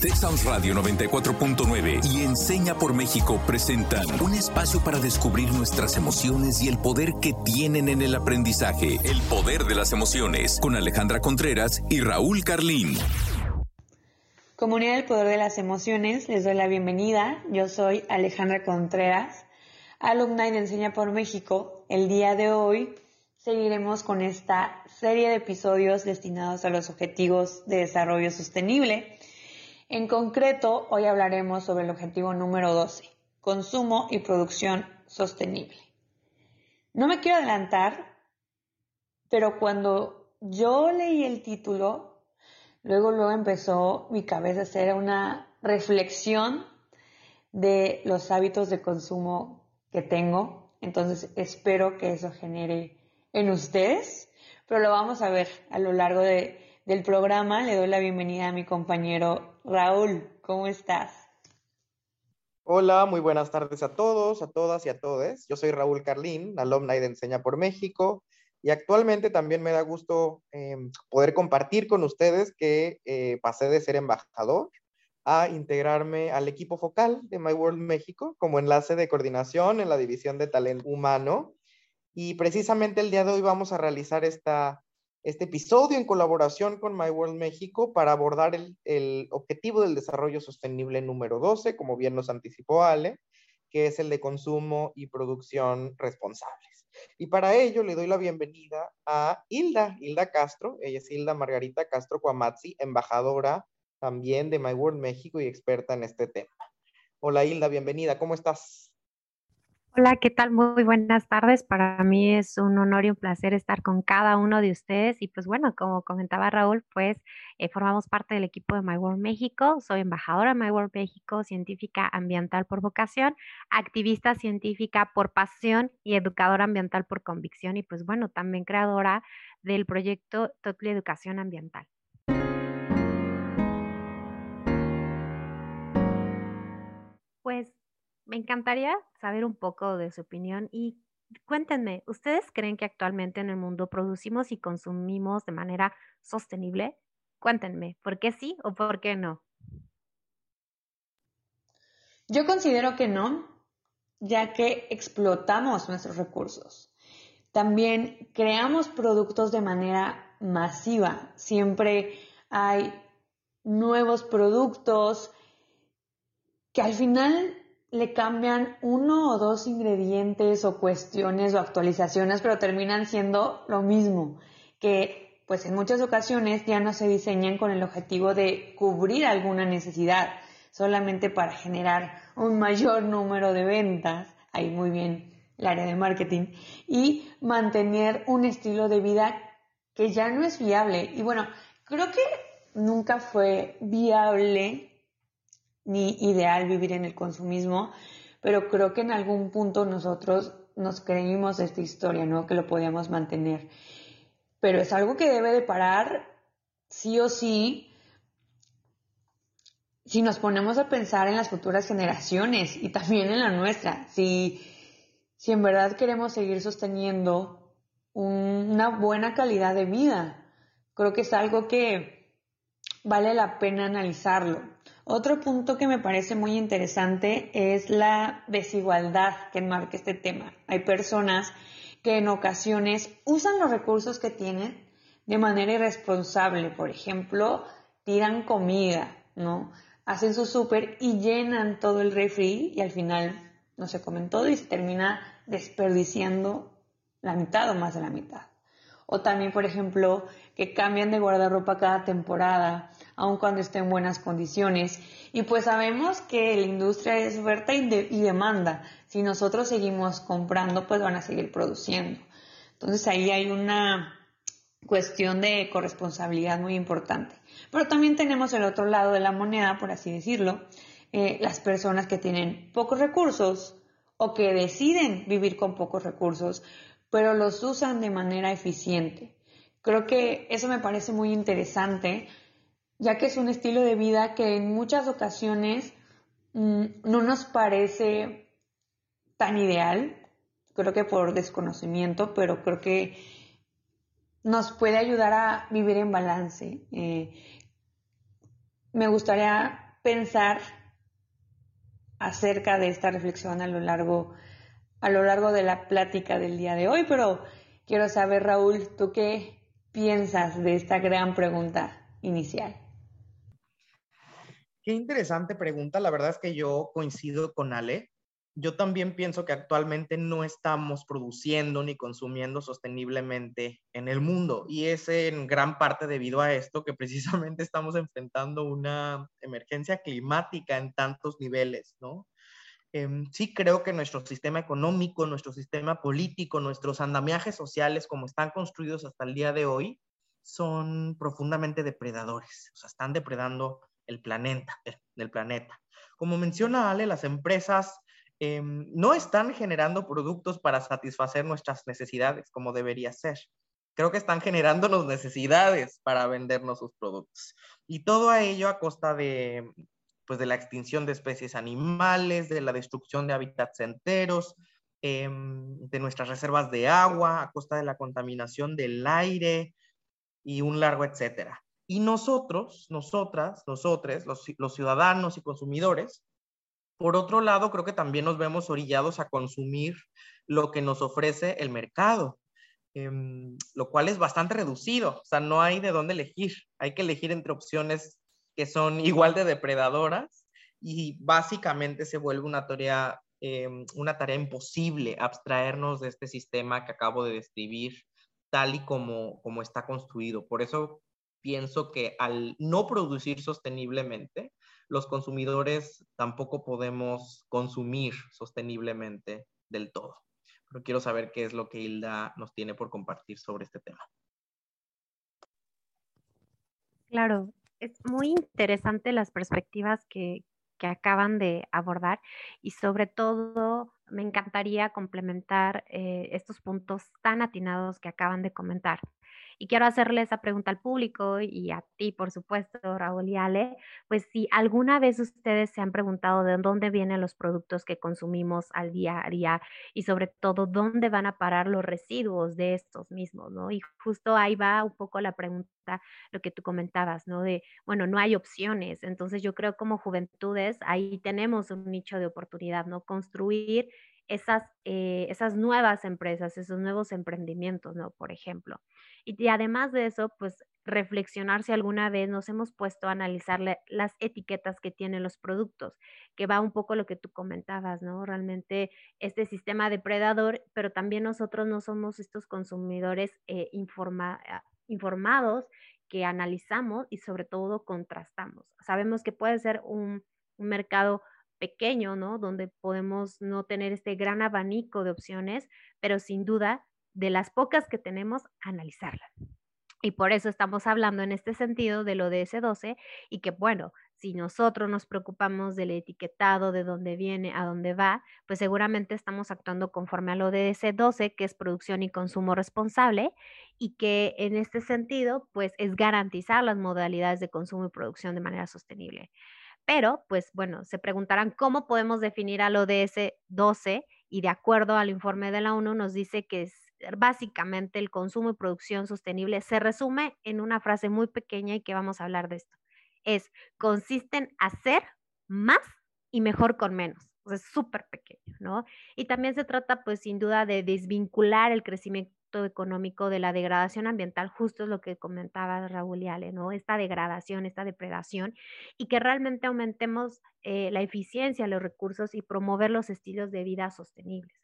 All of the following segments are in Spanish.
Texas Radio 94.9 y Enseña por México presentan un espacio para descubrir nuestras emociones y el poder que tienen en el aprendizaje. El poder de las emociones con Alejandra Contreras y Raúl Carlín. Comunidad del Poder de las Emociones, les doy la bienvenida. Yo soy Alejandra Contreras, alumna de Enseña por México. El día de hoy seguiremos con esta serie de episodios destinados a los objetivos de desarrollo sostenible en concreto, hoy hablaremos sobre el objetivo número 12, consumo y producción sostenible. No me quiero adelantar, pero cuando yo leí el título, luego luego empezó mi cabeza a hacer una reflexión de los hábitos de consumo que tengo. Entonces espero que eso genere en ustedes, pero lo vamos a ver a lo largo del programa. Le doy la bienvenida a mi compañero Raúl, ¿cómo estás? Hola, muy buenas tardes a todos, a todas y a todos. Yo soy Raúl Carlín, alumna de Enseña por México, y actualmente también me da gusto em, poder compartir con ustedes que eh, pasé de ser embajador a integrarme al equipo focal de My World México como enlace de coordinación en la división de talento humano. Y precisamente el día de hoy vamos a realizar esta este episodio en colaboración con My World México para abordar el, objetivo del desarrollo sostenible número 12, como bien nos anticipó Ale, que es el de consumo y producción responsables. Y para ello le doy la bienvenida a Hilda, Hilda Castro, ella es Hilda Margarita Castro Cuamazzi, embajadora también de My World México y experta en este tema. Hola Hilda, bienvenida, ¿cómo estás? Hola, ¿qué tal? Muy buenas tardes. Para mí es un honor y un placer estar con cada uno de ustedes. Y pues bueno, como comentaba Raúl, pues eh, formamos parte del equipo de My World México. Soy embajadora de My World México, científica ambiental por vocación, activista científica por pasión y educadora ambiental por convicción. Y pues bueno, también creadora del proyecto Total Educación Ambiental. Pues me encantaría saber un poco de su opinión y cuéntenme, ¿ustedes creen que actualmente en el mundo producimos y consumimos de manera sostenible? Cuéntenme, ¿por qué sí o por qué no? Yo considero que no, ya que explotamos nuestros recursos. También creamos productos de manera masiva. Siempre hay nuevos productos que al final le cambian uno o dos ingredientes o cuestiones o actualizaciones, pero terminan siendo lo mismo, que pues en muchas ocasiones ya no se diseñan con el objetivo de cubrir alguna necesidad, solamente para generar un mayor número de ventas, ahí muy bien el área de marketing, y mantener un estilo de vida que ya no es viable. Y bueno, creo que nunca fue viable ni ideal vivir en el consumismo, pero creo que en algún punto nosotros nos creímos esta historia, ¿no? Que lo podíamos mantener. Pero es algo que debe de parar sí o sí si nos ponemos a pensar en las futuras generaciones y también en la nuestra, si, si en verdad queremos seguir sosteniendo una buena calidad de vida. Creo que es algo que vale la pena analizarlo. Otro punto que me parece muy interesante es la desigualdad que enmarca este tema. Hay personas que en ocasiones usan los recursos que tienen de manera irresponsable. Por ejemplo, tiran comida, ¿no? Hacen su súper y llenan todo el refri y al final no se comen todo y se termina desperdiciando la mitad o más de la mitad. O también, por ejemplo, que cambian de guardarropa cada temporada aun cuando esté en buenas condiciones. Y pues sabemos que la industria es oferta y, demanda. Si nosotros seguimos comprando, pues van a seguir produciendo. Entonces ahí hay una cuestión de corresponsabilidad muy importante. Pero también tenemos el otro lado de la moneda, por así decirlo, eh, las personas que tienen pocos recursos o que deciden vivir con pocos recursos, pero los usan de manera eficiente. Creo que eso me parece muy interesante ya que es un estilo de vida que en muchas ocasiones mm, no nos parece tan ideal, creo que por desconocimiento, pero creo que nos puede ayudar a vivir en balance. Eh, me gustaría pensar acerca de esta reflexión a lo largo, a lo largo de la plática del día de hoy, pero quiero saber, Raúl, ¿tú qué piensas de esta gran pregunta inicial? Qué interesante pregunta. La verdad es que yo coincido con Ale. Yo también pienso que actualmente no estamos produciendo ni consumiendo sosteniblemente en el mundo y es en gran parte debido a esto que precisamente estamos enfrentando una emergencia climática en tantos niveles, ¿no? Em, sí creo que nuestro sistema económico, nuestro sistema político, nuestros andamiajes sociales como están construidos hasta el día de hoy son profundamente depredadores, o sea, están depredando el planeta, el planeta. Como menciona Ale, las empresas Em, no están generando productos para satisfacer nuestras necesidades como debería ser. Creo que están generándonos necesidades para vendernos sus productos. Y todo a ello a costa de, pues, de la extinción de especies animales, de la destrucción de hábitats enteros, em, de nuestras reservas de agua, a costa de la contaminación del aire y un largo etcétera. Y nosotros, nosotras, nosotros, los ciudadanos y consumidores, por otro lado, creo que también nos vemos orillados a consumir lo que nos ofrece el mercado, em, lo cual es bastante reducido, o sea, no hay de dónde elegir, hay que elegir entre opciones que son igual de depredadoras y básicamente se vuelve una tarea, em, una tarea imposible abstraernos de este sistema que acabo de describir tal y como, como está construido. Por eso pienso que al no producir sosteniblemente, los consumidores tampoco podemos consumir sosteniblemente del todo. Pero quiero saber qué es lo que Hilda nos tiene por compartir sobre este tema. Claro, es muy interesante las perspectivas que, acaban de abordar y sobre todo me encantaría complementar eh, estos puntos tan atinados que acaban de comentar. Y quiero hacerle esa pregunta al público y a ti, por supuesto, Raúl y Ale, pues si alguna vez ustedes se han preguntado de dónde vienen los productos que consumimos al día a día y sobre todo dónde van a parar los residuos de estos mismos, ¿no? Y justo ahí va un poco la pregunta, lo que tú comentabas, ¿no? De, bueno, no hay opciones. Entonces yo creo como juventudes, ahí tenemos un nicho de oportunidad, ¿no? Construir esas, eh, esas nuevas empresas, esos nuevos emprendimientos, ¿no? Por ejemplo. Y, además de eso, pues reflexionar si alguna vez nos hemos puesto a analizar las etiquetas que tienen los productos, que va un poco lo que tú comentabas, ¿no? Realmente este sistema depredador, pero también nosotros no somos estos consumidores eh, ah, informados que analizamos y sobre todo contrastamos. Sabemos que puede ser un mercado pequeño, ¿no? Donde podemos no tener este gran abanico de opciones, pero sin duda de las pocas que tenemos, analizarlas. Y por eso estamos hablando en este sentido de lo ds 12 y que, bueno, si nosotros nos preocupamos del etiquetado, de dónde viene, a dónde va, pues seguramente estamos actuando conforme a lo ds 12, que es producción y consumo responsable, y que en este sentido, pues es garantizar las modalidades de consumo y producción de manera sostenible. Pero, pues bueno, se preguntarán cómo podemos definir a lo ds 12 y de acuerdo al informe de la ONU nos dice que es básicamente el consumo y producción sostenible se resume en una frase muy pequeña y que vamos a hablar de esto. Es, consiste en hacer más y mejor con menos. es súper pequeño, ¿no? Y también se trata, pues, sin duda, de desvincular el crecimiento económico de la degradación ambiental, justo es lo que comentaba Raúl y Ale, ¿no? Esta degradación, esta depredación, y que realmente aumentemos eh, la eficiencia de los recursos y promover los estilos de vida sostenibles.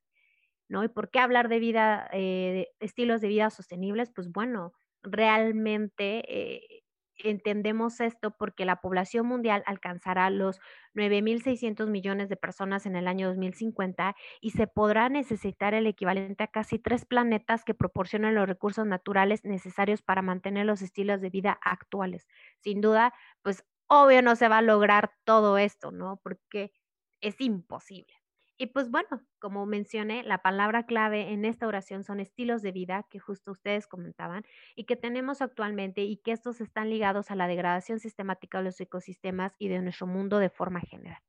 ¿no? ¿Y por qué hablar de vida, eh, estilos de vida sostenibles? Pues bueno, realmente eh, entendemos esto porque la población mundial alcanzará los 9.600 millones de personas en el año 2050 y se podrá necesitar el equivalente a casi tres planetas que proporcionan los recursos naturales necesarios para mantener los estilos de vida actuales. Sin duda, pues obvio no se va a lograr todo esto, ¿no? Porque es imposible. Y pues bueno, como mencioné, la palabra clave en esta oración son estilos de vida que justo ustedes comentaban y que tenemos actualmente y que estos están ligados a la degradación sistemática de los ecosistemas y de nuestro mundo de forma general.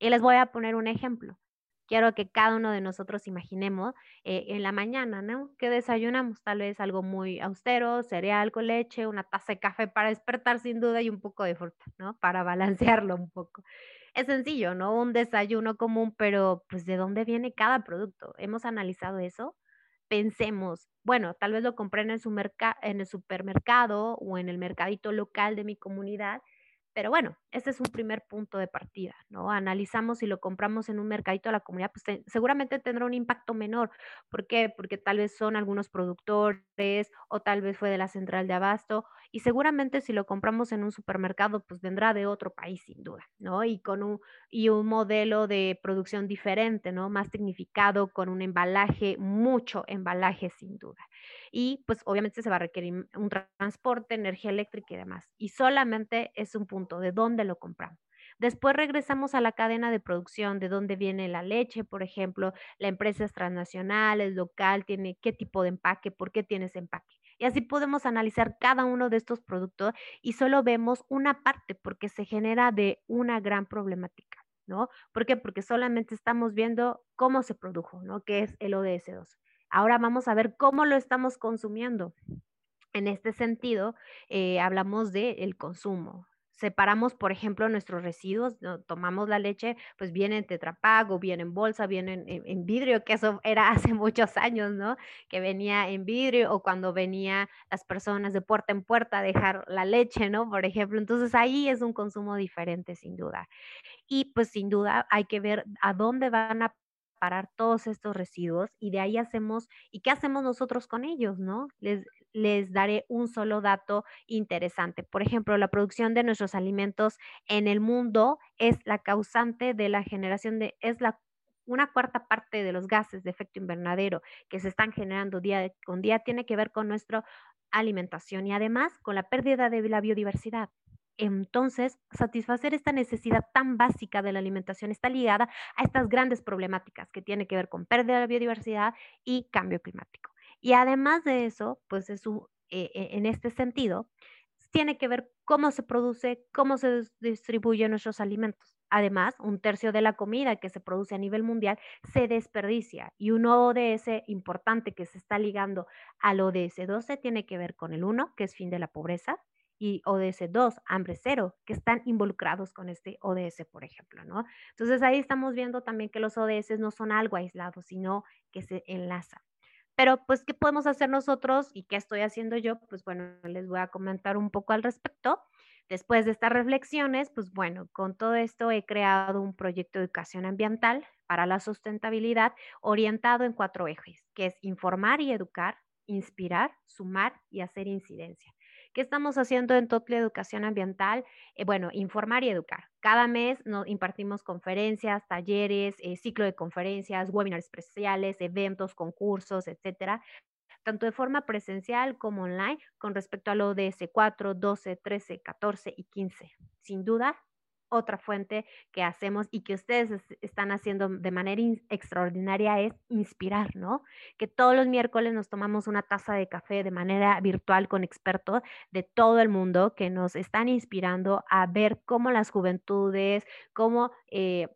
Y les voy a poner un ejemplo. quiero que cada uno de nosotros imaginemos eh, en la mañana, ¿no? ¿Qué desayunamos? Tal vez algo muy austero, cereal con leche, una taza de café para despertar sin duda y un poco de fruta, ¿no? Para balancearlo un poco. Es sencillo, ¿no? Un desayuno común, pero pues ¿de dónde viene cada producto? ¿Hemos analizado eso? Pensemos, bueno, tal vez lo compré en el, en el supermercado o en el mercadito local de mi comunidad pero bueno, este es un primer punto de partida, ¿no? Analizamos si lo compramos en un mercadito de la comunidad, pues seguramente tendrá un impacto menor. ¿Por qué? Porque tal vez son algunos productores o tal vez fue de la central de abasto y seguramente si lo compramos en un supermercado, pues vendrá de otro país sin duda, ¿no? Y con un, y un modelo de producción diferente, ¿no? Más significado, con un embalaje, mucho embalaje sin duda y pues obviamente se va a requerir un transporte, energía eléctrica y demás. Y solamente es un punto de dónde lo compramos. Después regresamos a la cadena de producción, de dónde viene la leche, por ejemplo, la empresa es transnacional, es local, tiene qué tipo de empaque, por qué tiene ese empaque. Y así podemos analizar cada uno de estos productos y solo vemos una parte porque se genera de una gran problemática, ¿no? ¿Por qué? Porque solamente estamos viendo cómo se produjo, ¿no? Que es el ODS2. Ahora vamos a ver cómo lo estamos consumiendo. En este sentido, eh, hablamos del el consumo. Separamos, por ejemplo, nuestros residuos, tomamos la leche, pues viene en tetrapack o viene en bolsa, viene en, vidrio, que eso era hace muchos años, ¿no? Que venía en vidrio o cuando venía las personas de puerta en puerta a dejar la leche, ¿no? Por ejemplo, entonces ahí es un consumo diferente, sin duda. Y pues sin duda hay que ver a dónde van a todos estos residuos y de ahí hacemos, ¿y qué hacemos nosotros con ellos, no? Les, les daré un solo dato interesante. Por ejemplo, la producción de nuestros alimentos en el mundo es la causante de la generación de, es la una cuarta parte de los gases de efecto invernadero que se están generando día con día tiene que ver con nuestra alimentación y además con la pérdida de la biodiversidad. Entonces, satisfacer esta necesidad tan básica de la alimentación está ligada a estas grandes problemáticas que tienen que ver con pérdida de biodiversidad y cambio climático. Y además de eso, pues eh, eh, en este sentido, tiene que ver cómo se produce, cómo se distribuyen nuestros alimentos. Además, un tercio de la comida que se produce a nivel mundial se desperdicia y un ODS importante que se está ligando al ODS 12 tiene que ver con el 1, que es fin de la pobreza, y ODS 2, hambre cero, que están involucrados con este ODS, por ejemplo, ¿no? Entonces ahí estamos viendo también que los ODS no son algo aislado, sino que se enlazan. Pero pues, ¿qué podemos hacer nosotros y qué estoy haciendo yo? Pues bueno, les voy a comentar un poco al respecto. Después de estas reflexiones, pues bueno, con todo esto he creado un proyecto de educación ambiental para la sustentabilidad orientado en cuatro ejes, que es informar y educar, inspirar, sumar y hacer incidencia. ¿Qué estamos haciendo en Totli Educación Ambiental? Eh, bueno, informar y educar. Cada mes nos impartimos conferencias, talleres, eh, ciclo de conferencias, webinars especiales, eventos, concursos, etcétera, tanto de forma presencial como online con respecto a lo de S4, 12, 13, 14 y 15. Sin duda, otra fuente que hacemos y que ustedes están haciendo de manera extraordinaria es inspirar, ¿no? Que todos los miércoles nos tomamos una taza de café de manera virtual con expertos de todo el mundo que nos están inspirando a ver cómo las juventudes, cómo... Eh,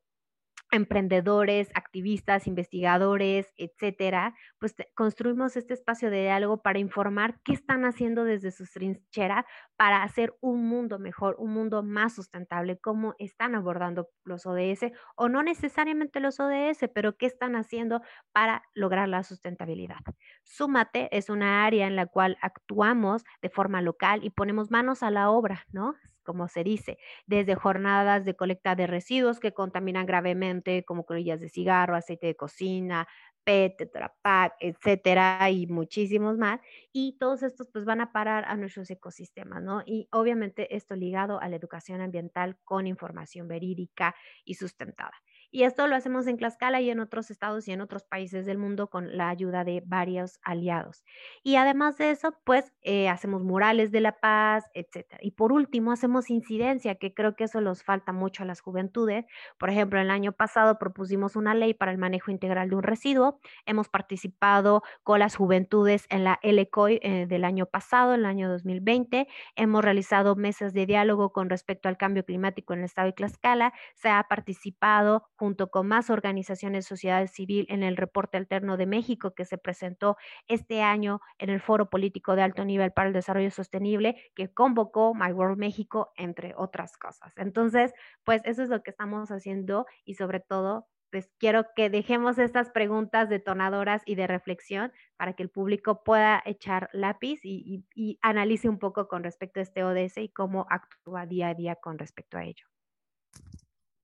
emprendedores, activistas, investigadores, etcétera, pues construimos este espacio de diálogo para informar qué están haciendo desde su trinchera para hacer un mundo mejor, un mundo más sustentable, cómo están abordando los ODS o no necesariamente los ODS, pero qué están haciendo para lograr la sustentabilidad. Súmate es una área en la cual actuamos de forma local y ponemos manos a la obra, ¿no? Como se dice, desde jornadas de colecta de residuos que contaminan gravemente, como colillas de cigarro, aceite de cocina, PET, Tetra etcétera, y muchísimos más. Y todos estos pues van a parar a nuestros ecosistemas, ¿no? Y obviamente esto ligado a la educación ambiental con información verídica y sustentada. Y esto lo hacemos en Tlaxcala y en otros estados y en otros países del mundo con la ayuda de varios aliados. Y además de eso, pues eh, hacemos murales de la paz, etc. Y por último, hacemos incidencia, que creo que eso los falta mucho a las juventudes. Por ejemplo, el año pasado propusimos una ley para el manejo integral de un residuo. Hemos participado con las juventudes en la LCOI eh, del año pasado, el año 2020. Hemos realizado mesas de diálogo con respecto al cambio climático en el estado de Tlaxcala. Se ha participado junto con más organizaciones sociedad civil en el reporte alterno de México que se presentó este año en el Foro Político de Alto Nivel para el Desarrollo Sostenible que convocó My World México, entre otras cosas. Entonces, pues eso es lo que estamos haciendo y sobre todo pues quiero que dejemos estas preguntas detonadoras y de reflexión para que el público pueda echar lápiz y, analice un poco con respecto a este ODS y cómo actúa día a día con respecto a ello.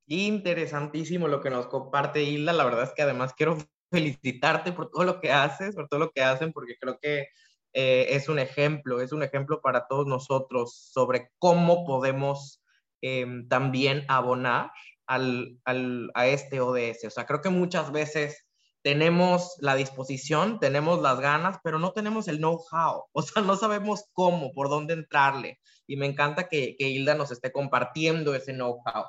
Interesantísimo lo que nos comparte Hilda. La verdad es que además quiero felicitarte por todo lo que haces, por todo lo que hacen, porque creo que eh, es un ejemplo, es un ejemplo para todos nosotros sobre cómo podemos em, también abonar al, al, a este ODS. O sea, creo que muchas veces tenemos la disposición, tenemos las ganas, pero no tenemos el know-how, o sea, no sabemos cómo, por dónde entrarle. Y me encanta que, que Hilda nos esté compartiendo ese know-how.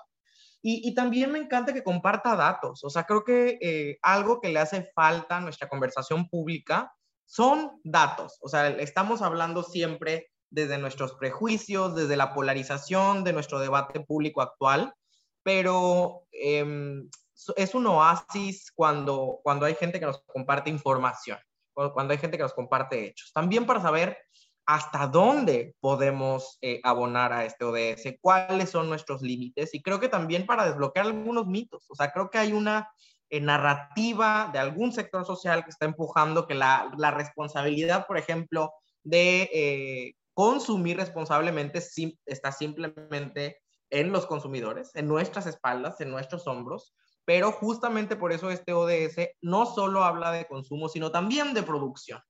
Y, también me encanta que comparta datos, o sea, creo que eh, algo que le hace falta a nuestra conversación pública son datos, o sea, estamos hablando siempre desde nuestros prejuicios, desde la polarización de nuestro debate público actual, pero em, es un oasis cuando, cuando hay gente que nos comparte información, cuando hay gente que nos comparte hechos. También para saber hasta dónde podemos eh, abonar a este ODS, cuáles son nuestros límites y creo que también para desbloquear algunos mitos. O sea, creo que hay una eh, narrativa de algún sector social que está empujando que la, responsabilidad, por ejemplo, de eh, consumir responsablemente está simplemente en los consumidores, en nuestras espaldas, en nuestros hombros, pero justamente por eso este ODS no solo habla de consumo, sino también de producción,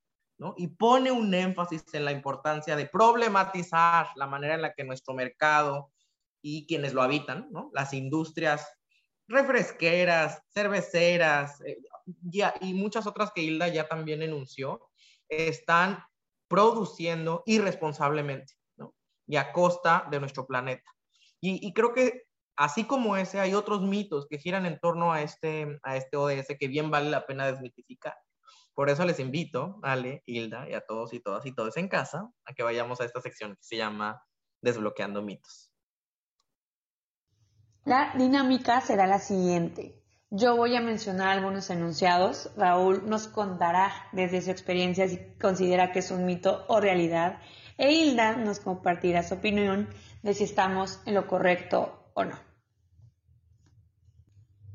Y pone un énfasis en la importancia de problematizar la manera en la que nuestro mercado y quienes lo habitan. Las industrias refresqueras, cerveceras eh, y muchas otras que Hilda ya también enunció, están produciendo irresponsablemente. Y a costa de nuestro planeta. Y, creo que así como ese, hay otros mitos que giran en torno a este, a este ODS que bien vale la pena desmitificar. Por eso les invito, Ale, Hilda y a todos y todas y todos en casa, a que vayamos a esta sección que se llama Desbloqueando mitos. La dinámica será la siguiente. Yo voy a mencionar algunos enunciados. Raúl nos contará desde su experiencia si considera que es un mito o realidad. E Hilda nos compartirá su opinión de si estamos en lo correcto o no.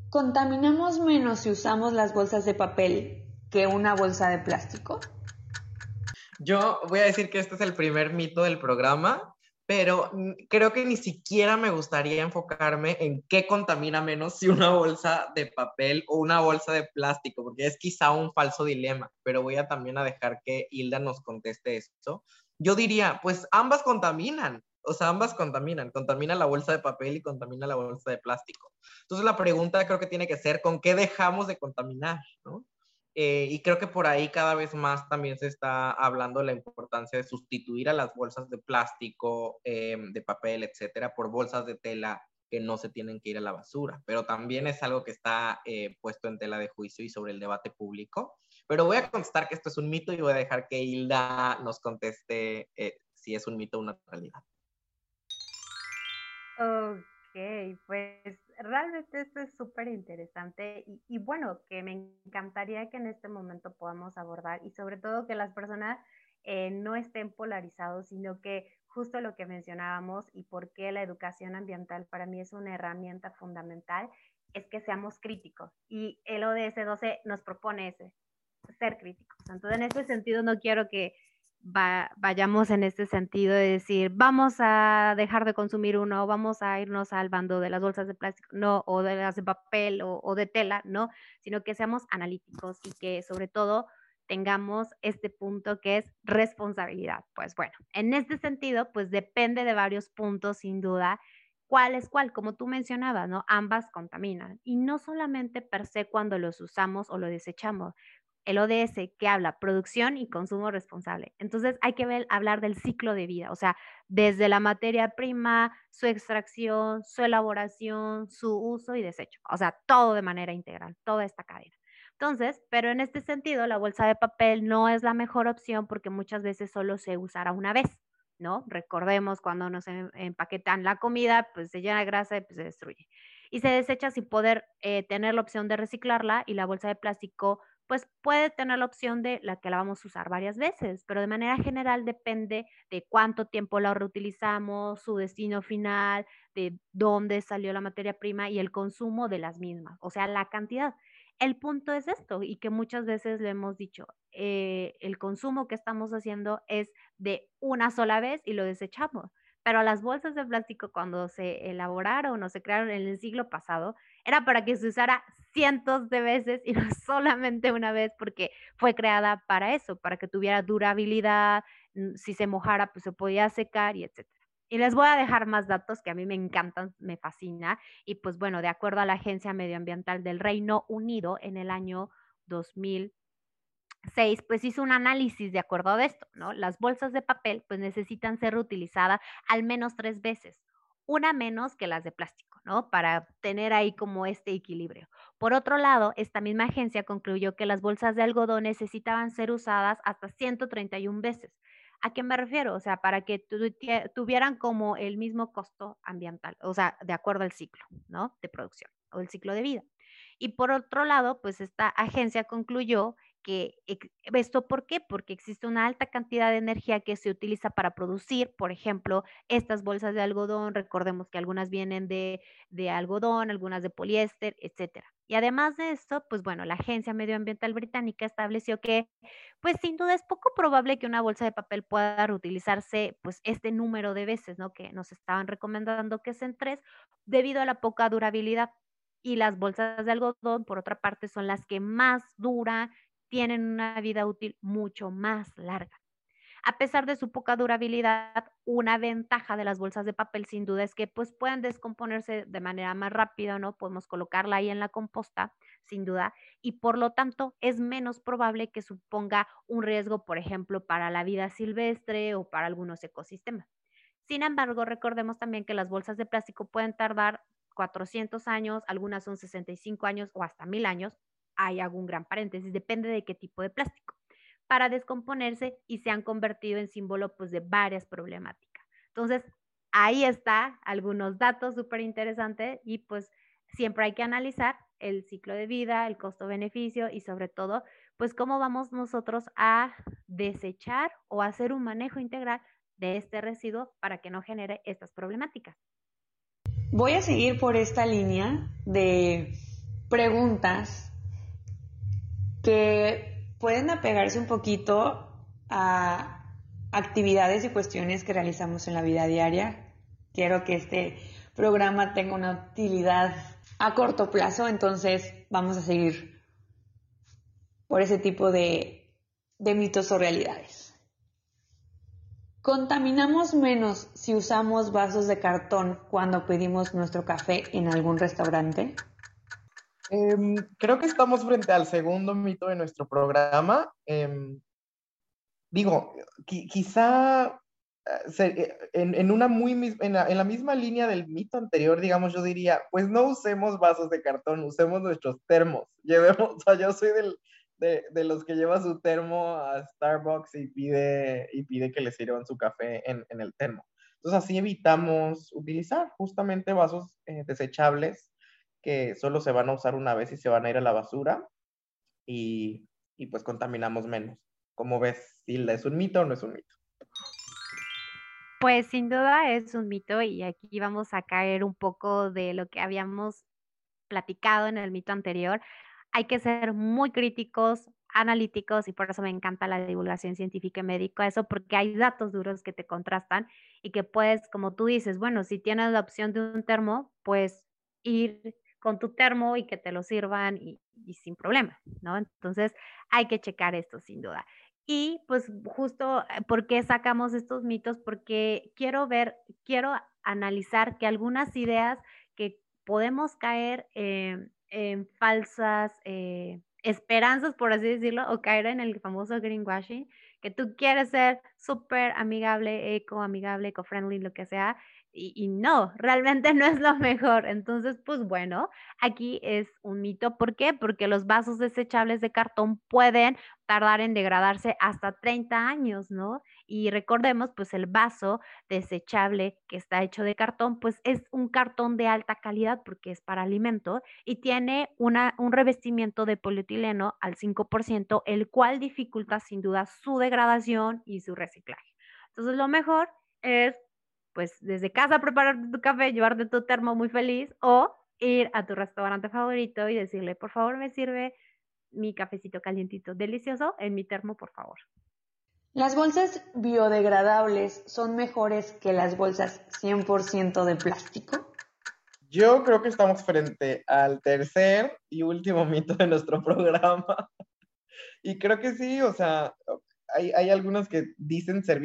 ¿Contaminamos menos si usamos las bolsas de papel que una bolsa de plástico? Yo voy a decir que este es el primer mito del programa, pero creo que ni siquiera me gustaría enfocarme en qué contamina menos si una bolsa de papel o una bolsa de plástico, porque es quizá un falso dilema, pero voy a también a dejar que Hilda nos conteste esto. Yo diría, pues ambas contaminan, o sea, ambas contaminan, contamina la bolsa de papel y contamina la bolsa de plástico. Entonces la pregunta creo que tiene que ser, ¿con qué dejamos de contaminar? ¿no? Eh, y creo que por ahí cada vez más también se está hablando de la importancia de sustituir a las bolsas de plástico, eh, de papel, etcétera, por bolsas de tela que no se tienen que ir a la basura. Pero también es algo que está eh, puesto en tela de juicio y sobre el debate público. Pero voy a contestar que esto es un mito y voy a dejar que Hilda nos conteste si es un mito o una realidad. Ok, pues realmente esto es súper interesante y, bueno, que me encantaría que en este momento podamos abordar y sobre todo que las personas eh, no estén polarizados, sino que justo lo que mencionábamos y por qué la educación ambiental para mí es una herramienta fundamental, es que seamos críticos. Y el ODS 12 nos propone ese, ser críticos. Entonces, en ese sentido, no quiero que vayamos en este sentido de decir, vamos a dejar de consumir uno, vamos a irnos al bando de las bolsas de plástico, no, o de las de papel o, o de tela, no, sino que seamos analíticos y que sobre todo tengamos este punto que es responsabilidad. Pues bueno, en este sentido, pues depende de varios puntos, sin duda. ¿Cuál es cuál? Como tú mencionabas, ¿no? Ambas contaminan. Y no solamente per se cuando los usamos o lo desechamos, el ODS que habla producción y consumo responsable. Entonces hay que hablar del ciclo de vida, o sea, desde la materia prima, su extracción, su elaboración, su uso y desecho, o sea, todo de manera integral, toda esta cadena. Entonces, pero en este sentido, la bolsa de papel no es la mejor opción porque muchas veces solo se usará una vez, ¿no? Recordemos cuando nos empaquetan la comida, pues se llena de grasa y pues se destruye. y se desecha sin poder eh, tener la opción de reciclarla y la bolsa de plástico pues puede tener la opción de la que la vamos a usar varias veces, pero de manera general depende de cuánto tiempo la reutilizamos, su destino final, de dónde salió la materia prima y el consumo de las mismas, o sea, la cantidad. El punto es esto y que muchas veces le hemos dicho, eh, el consumo que estamos haciendo es de una sola vez y lo desechamos. Pero las bolsas de plástico cuando se elaboraron o se crearon en el siglo pasado, era para que se usara cientos de veces y no solamente una vez, porque fue creada para eso, para que tuviera durabilidad, mm, si se mojara, pues se podía secar y etcétera. Y les voy a dejar más datos que a mí me encantan, me fascina. Y pues bueno, de acuerdo a la Agencia Medioambiental del Reino Unido, en el año 2006, pues hizo un análisis de acuerdo a esto, ¿no? Las bolsas de papel pues necesitan ser reutilizadas al menos tres veces una menos que las de plástico, ¿no? Para tener ahí como este equilibrio. Por otro lado, esta misma agencia concluyó que las bolsas de algodón necesitaban ser usadas hasta 131 veces. ¿A qué me refiero? O sea, para que tuvieran como el mismo costo ambiental, o sea, de acuerdo al ciclo, ¿no? De producción o el ciclo de vida. Y por otro lado, pues esta agencia concluyó que esto ¿por qué? Porque existe una alta cantidad de energía que se utiliza para producir, por ejemplo, estas bolsas de algodón, recordemos que algunas vienen de, de algodón, algunas de poliéster, etcétera. Y además de esto, pues bueno, la Agencia Medioambiental Británica estableció que, pues sin duda es poco probable que una bolsa de papel pueda reutilizarse, pues este número de veces, ¿no? Que nos estaban recomendando que sean tres, debido a la poca durabilidad. Y las bolsas de algodón, por otra parte, son las que más duran tienen una vida útil mucho más larga. A pesar de su poca durabilidad, una ventaja de las bolsas de papel sin duda es que pues pueden descomponerse de manera más rápida, ¿no? Podemos colocarla ahí en la composta, sin duda, y por lo tanto es menos probable que suponga un riesgo, por ejemplo, para la vida silvestre o para algunos ecosistemas. Sin embargo, recordemos también que las bolsas de plástico pueden tardar 400 años, algunas son 65 años o hasta 1000 años hay algún gran paréntesis, depende de qué tipo de plástico, para descomponerse y se han convertido en símbolo pues, de varias problemáticas. Entonces, ahí está algunos datos súper interesantes y pues siempre hay que analizar el ciclo de vida, el costo-beneficio y sobre todo, pues cómo vamos nosotros a desechar o hacer un manejo integral de este residuo para que no genere estas problemáticas. Voy a seguir por esta línea de preguntas que pueden apegarse un poquito a actividades y cuestiones que realizamos en la vida diaria. Quiero que este programa tenga una utilidad a corto plazo, entonces vamos a seguir por ese tipo de, mitos o realidades. ¿Contaminamos menos si usamos vasos de cartón cuando pedimos nuestro café en algún restaurante? Em, creo que estamos frente al segundo mito de nuestro programa. Em, digo, quizá eh, eh, en, una muy en la, misma línea del mito anterior, digamos, yo diría, pues no usemos vasos de cartón, usemos nuestros termos. Llevemos, o sea, yo soy de, de, los que lleva su termo a Starbucks y pide, y pide que le sirvan su café en, en el termo. Entonces así evitamos utilizar justamente vasos eh, desechables que solo se van a usar una vez y se van a ir a la basura y, y pues contaminamos menos. ¿Cómo ves, Hilda? ¿Es un mito o no es un mito? Pues sin duda es un mito y aquí vamos a caer un poco de lo que habíamos platicado en el mito anterior. Hay que ser muy críticos, analíticos y por eso me encanta la divulgación científica y médica, eso porque hay datos duros que te contrastan y que puedes, como tú dices, bueno, si tienes la opción de un termo, pues ir con tu termo y que te lo sirvan y, sin problema, ¿no? Entonces hay que checar esto sin duda. Y pues justo, eh, ¿por qué sacamos estos mitos? Porque quiero ver, quiero analizar que algunas ideas que podemos caer en falsas eh, esperanzas, por así decirlo, o caer en el famoso greenwashing, que tú quieres ser súper amigable, eco, amigable, eco-friendly, lo que sea, y, no, realmente no es lo mejor. Entonces, pues bueno, aquí es un mito. ¿Por qué? Porque los vasos desechables de cartón pueden tardar en degradarse hasta 30 años, ¿no? Y recordemos, pues el vaso desechable que está hecho de cartón, pues es un cartón de alta calidad porque es para alimento y tiene una, un revestimiento de polietileno al 5%, el cual dificulta sin duda su degradación y su reciclaje. Entonces, lo mejor es pues desde casa prepararte tu café, llevarte tu termo muy feliz o ir a tu restaurante favorito y decirle, por favor, me sirve mi cafecito calientito, delicioso, en mi termo, por favor. ¿Las bolsas biodegradables son mejores que las bolsas 100% de plástico? Yo creo que estamos frente al tercer y último mito de nuestro programa. Y creo que sí, o sea, hay, hay algunos que dicen ser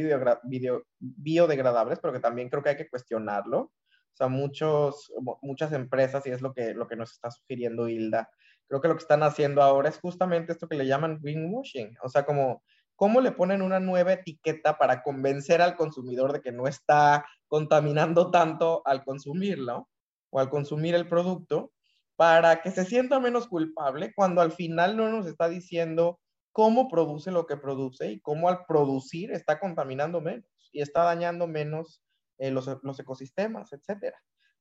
biodegradables, pero que también creo que hay que cuestionarlo. O sea, muchos, muchas empresas, y es lo que, lo que nos está sugiriendo Hilda, creo que lo que están haciendo ahora es justamente esto que le llaman greenwashing. O sea, como cómo le ponen una nueva etiqueta para convencer al consumidor de que no está contaminando tanto al consumirlo o al consumir el producto, para que se sienta menos culpable cuando al final no nos está diciendo cómo produce lo que produce y cómo al producir está contaminando menos y está dañando menos eh, los, ecosistemas, etcétera.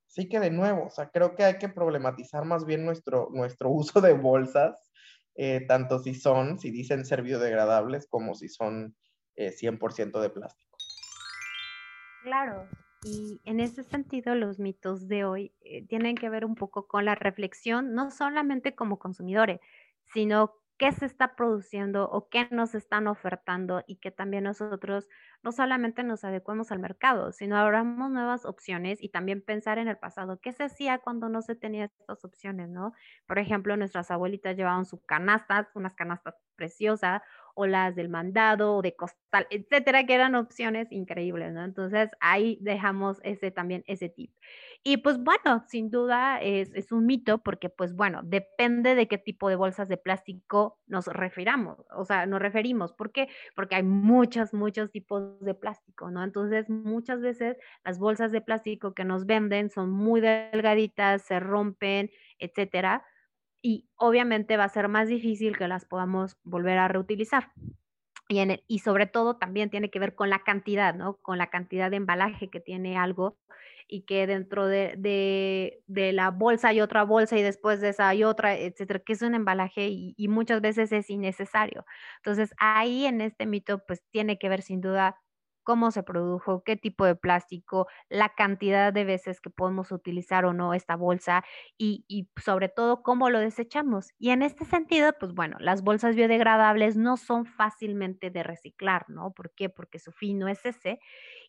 Así que de nuevo, o sea, creo que hay que problematizar más bien nuestro, nuestro uso de bolsas, eh, tanto si son, si dicen ser biodegradables, como si son 100% eh, de plástico. Claro, y en ese sentido, los mitos de hoy tienen que ver un poco con la reflexión, no solamente como consumidores, sino qué se está produciendo o qué nos están ofertando y que también nosotros no solamente nos adecuemos al mercado, sino abramos nuevas opciones y también pensar en el pasado, qué se hacía cuando no se tenía estas opciones, ¿no? Por ejemplo, nuestras abuelitas llevaban sus canastas, unas canastas preciosas, o las del mandado o de costal, etcétera, que eran opciones increíbles, ¿no? Entonces ahí dejamos ese también, ese tip. Y pues bueno, sin duda es, es, un mito porque pues bueno, depende de qué tipo de bolsas de plástico nos refiramos, o sea, nos referimos. ¿Por qué? Porque hay muchos, muchos tipos de plástico, ¿no? Entonces muchas veces las bolsas de plástico que nos venden son muy delgaditas, se rompen, etcétera y obviamente va a ser más difícil que las podamos volver a reutilizar. Y, en y sobre todo también tiene que ver con la cantidad, ¿no? Con la cantidad de embalaje que tiene algo y que dentro de, de, la bolsa hay otra bolsa y después de esa hay otra, etcétera, que es un embalaje y, y, muchas veces es innecesario. Entonces, ahí en este mito, pues tiene que ver sin duda cómo se produjo, qué tipo de plástico, la cantidad de veces que podemos utilizar o no esta bolsa y, y, sobre todo cómo lo desechamos. Y en este sentido, pues bueno, las bolsas biodegradables no son fácilmente de reciclar, ¿no? ¿Por qué? Porque su fin no es ese.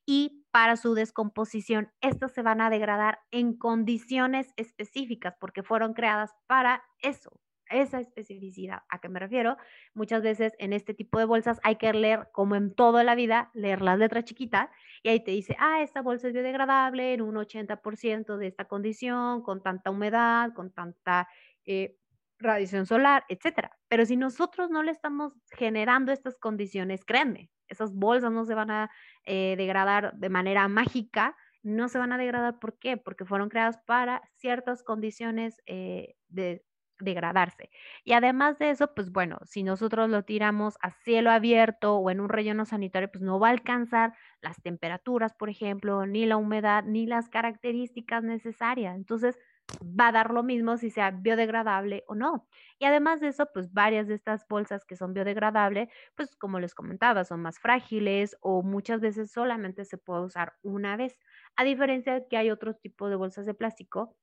Y para su descomposición, estas se van a degradar en condiciones específicas porque fueron creadas para eso, esa especificidad. ¿A qué me refiero? Muchas veces en este tipo de bolsas hay que leer, como en toda la vida, leer las letras chiquitas y ahí te dice, ah, esta bolsa es biodegradable en un 80% de esta condición, con tanta humedad, con tanta eh, radiación solar, etcétera. Pero si nosotros no le estamos generando estas condiciones, créanme, esas bolsas no se van a eh, degradar de manera mágica, no se van a degradar. ¿Por qué? Porque fueron creadas para ciertas condiciones eh, de degradarse. Y además de eso, pues bueno, si nosotros lo tiramos a cielo abierto o en un relleno sanitario, pues no va a alcanzar las temperaturas, por ejemplo, ni la humedad, ni las características necesarias. Entonces, va a dar lo mismo si sea biodegradable o no. Y además de eso, pues varias de estas bolsas que son biodegradables, pues como les comentaba, son más frágiles o muchas veces solamente se puede usar una vez. A diferencia de que hay otros tipos de bolsas de plástico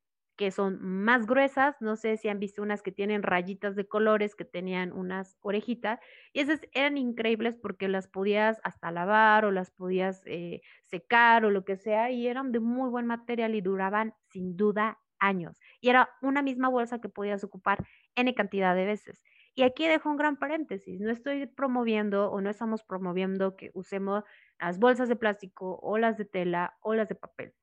que son más gruesas, no sé si han visto unas que tienen rayitas de colores, que tenían unas orejitas, y esas eran increíbles porque las podías hasta lavar o las podías eh, secar o lo que sea, y eran de muy buen material y duraban sin duda años. Y era una misma bolsa que podías ocupar N cantidad de veces. Y aquí dejo un gran paréntesis, no estoy promoviendo o no estamos promoviendo que usemos las bolsas de plástico o las de tela o las de papel.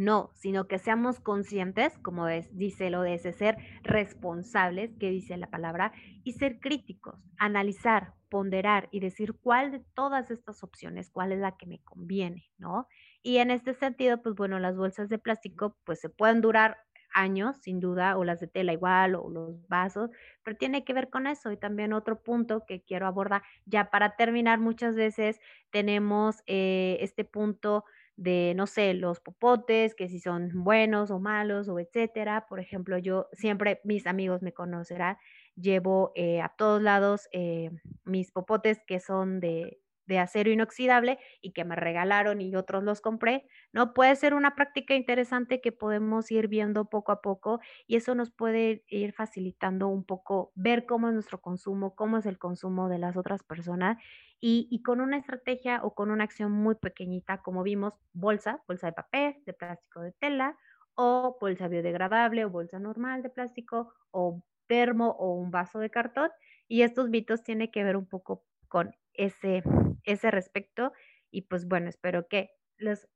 No, sino que seamos conscientes, como dice lo de ese ser responsables, que dice la palabra, y ser críticos, analizar, ponderar y decir cuál de todas estas opciones, cuál es la que me conviene, ¿no? Y en este sentido, pues bueno, las bolsas de plástico pues se pueden durar años, sin duda, o las de tela igual, o los vasos, pero tiene que ver con eso. Y también otro punto que quiero abordar, ya para terminar, muchas veces tenemos eh, este punto de, no sé, los popotes, que si son buenos o malos o etcétera. Por ejemplo, yo siempre, mis amigos me conocerán, llevo eh, a todos lados eh, mis popotes que son de de acero inoxidable y que me regalaron y otros los compré, ¿no? Puede ser una práctica interesante que podemos ir viendo poco a poco y eso nos puede ir facilitando un poco ver cómo es nuestro consumo, cómo es el consumo de las otras personas y, y con una estrategia o con una acción muy pequeñita, como vimos, bolsa, bolsa de papel, de plástico de tela o bolsa biodegradable o bolsa normal de plástico o termo o un vaso de cartón. Y estos mitos tienen que ver un poco con ese, ese respecto. Y pues bueno, espero que les,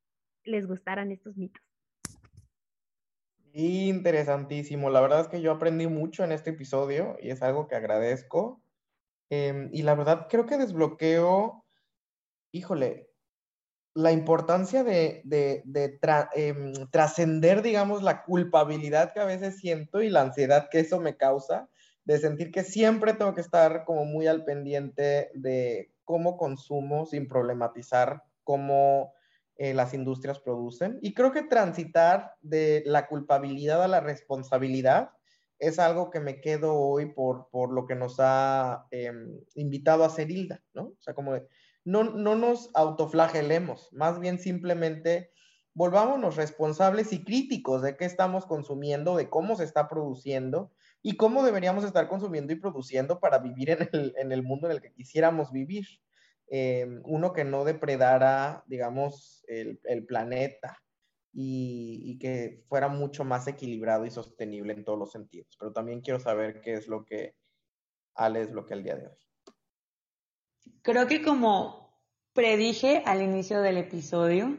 les gustaran estos mitos. Interesantísimo. La verdad es que yo aprendí mucho en este episodio y es algo que agradezco. Em, y la verdad creo que desbloqueo, híjole, la importancia de, de, de em, trascender, digamos, la culpabilidad que a veces siento y la ansiedad que eso me causa, de sentir que siempre tengo que estar como muy al pendiente de cómo consumo sin problematizar cómo eh, las industrias producen. Y creo que transitar de la culpabilidad a la responsabilidad es algo que me quedo hoy por, por lo que nos ha em, invitado a hacer Hilda, ¿no? O sea, como no, no nos autoflagelemos, más bien simplemente volvámonos responsables y críticos de qué estamos consumiendo, de cómo se está produciendo y cómo deberíamos estar consumiendo y produciendo para vivir en el, mundo en el que quisiéramos vivir. Eh, uno que no depredara, digamos, el, el planeta y, y, que fuera mucho más equilibrado y sostenible en todos los sentidos. Pero también quiero saber qué es lo que Ale es lo que el día de hoy. Creo que como predije al inicio del episodio,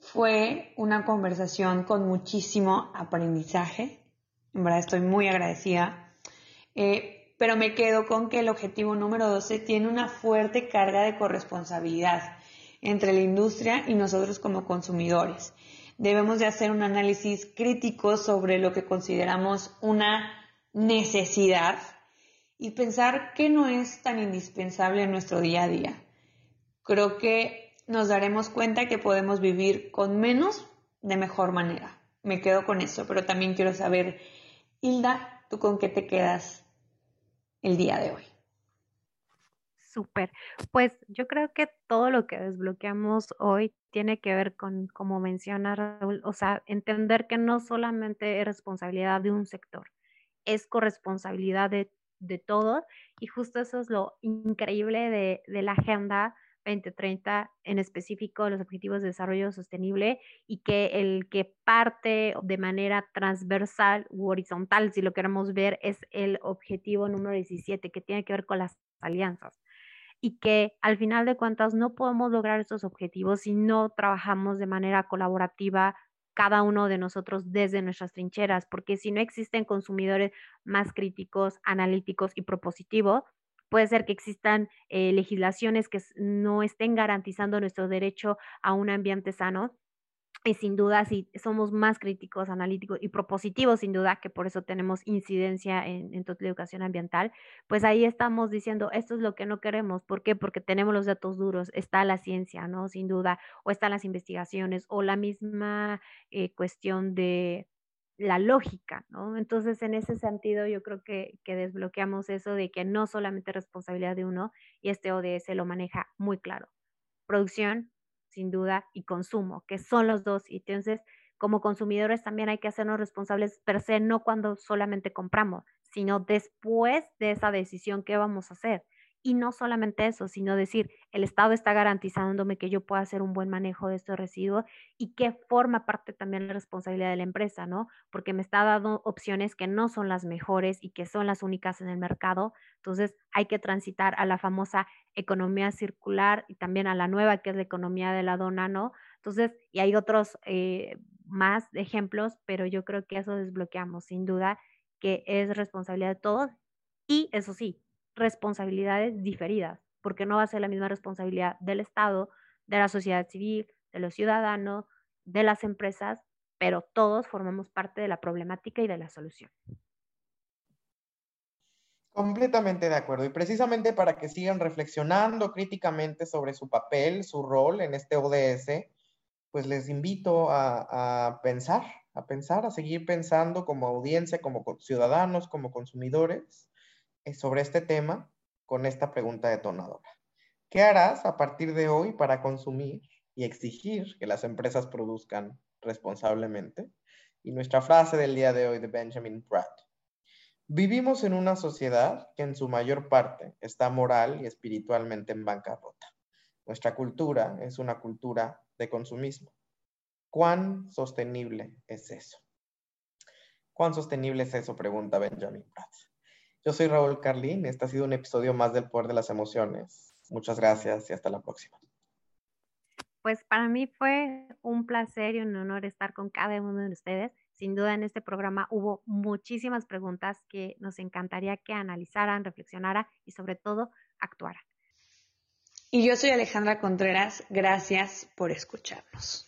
fue una conversación con muchísimo aprendizaje en verdad estoy muy agradecida. Eh, pero me quedo con que el objetivo número 12 tiene una fuerte carga de corresponsabilidad entre la industria y nosotros como consumidores. Debemos de hacer un análisis crítico sobre lo que consideramos una necesidad y pensar que no es tan indispensable en nuestro día a día. Creo que nos daremos cuenta que podemos vivir con menos de mejor manera. Me quedo con eso, pero también quiero saber Hilda, ¿tú con qué te quedas el día de hoy? Súper. Pues yo creo que todo lo que desbloqueamos hoy tiene que ver con, como menciona Raúl, o sea, entender que no solamente es responsabilidad de un sector, es corresponsabilidad de, de todos y justo eso es lo increíble de, de la agenda 2030, en específico los Objetivos de Desarrollo Sostenible, y que el que parte de manera transversal u horizontal, si lo queremos ver, es el objetivo número 17, que tiene que ver con las alianzas. Y que al final de cuentas no podemos lograr estos objetivos si no trabajamos de manera colaborativa cada uno de nosotros desde nuestras trincheras, porque si no existen consumidores más críticos, analíticos y propositivos, Puede ser que existan eh, legislaciones que no estén garantizando nuestro derecho a un ambiente sano. Y sin duda, si somos más críticos, analíticos y propositivos, sin duda, que por eso tenemos incidencia en, toda la educación ambiental, pues ahí estamos diciendo, esto es lo que no queremos. ¿Por qué? Porque tenemos los datos duros, está la ciencia, ¿no? Sin duda, o están las investigaciones, o la misma eh, cuestión de, la lógica, ¿no? Entonces, en ese sentido, yo creo que, que, desbloqueamos eso de que no solamente responsabilidad de uno, y este ODS lo maneja muy claro. Producción, sin duda, y consumo, que son los dos. Y entonces, como consumidores también hay que hacernos responsables per se, no cuando solamente compramos, sino después de esa decisión, ¿qué vamos a hacer? Y no solamente eso, sino decir, el Estado está garantizándome que yo pueda hacer un buen manejo de estos residuos y que forma parte también la responsabilidad de la empresa, ¿no? Porque me está dando opciones que no son las mejores y que son las únicas en el mercado. Entonces hay que transitar a la famosa economía circular y también a la nueva, que es la economía de la dona, ¿no? Entonces, y hay otros eh, más ejemplos, pero yo creo que eso desbloqueamos, sin duda, que es responsabilidad de todos. Y eso sí, responsabilidades diferidas, porque no va a ser la misma responsabilidad del Estado de la sociedad civil, de los ciudadanos, de las empresas, pero todos formamos parte de la problemática y de la solución. Completamente de acuerdo. Y precisamente para que sigan reflexionando críticamente sobre su papel, su rol en este ODS, pues les invito a, pensar, a pensar, a seguir pensando como audiencia, como ciudadanos, como consumidores sobre este tema con esta pregunta detonadora. ¿Qué harás a partir de hoy para consumir y exigir que las empresas produzcan responsablemente? Y nuestra frase del día de hoy de Benjamin Pratt. Vivimos en una sociedad que en su mayor parte está moral y espiritualmente en bancarrota. Nuestra cultura es una cultura de consumismo. ¿Cuán sostenible es eso? ¿Cuán sostenible es eso? Pregunta Benjamin Pratt. Yo soy Raúl Carlín. Este ha sido un episodio más del Poder de las Emociones. Muchas gracias y hasta la próxima. Pues para mí fue un placer y un honor estar con cada uno de ustedes. Sin duda en este programa hubo muchísimas preguntas que nos encantaría que analizaran, reflexionaran y sobre todo actuaran. Y yo soy Alejandra Contreras. Gracias por escucharnos.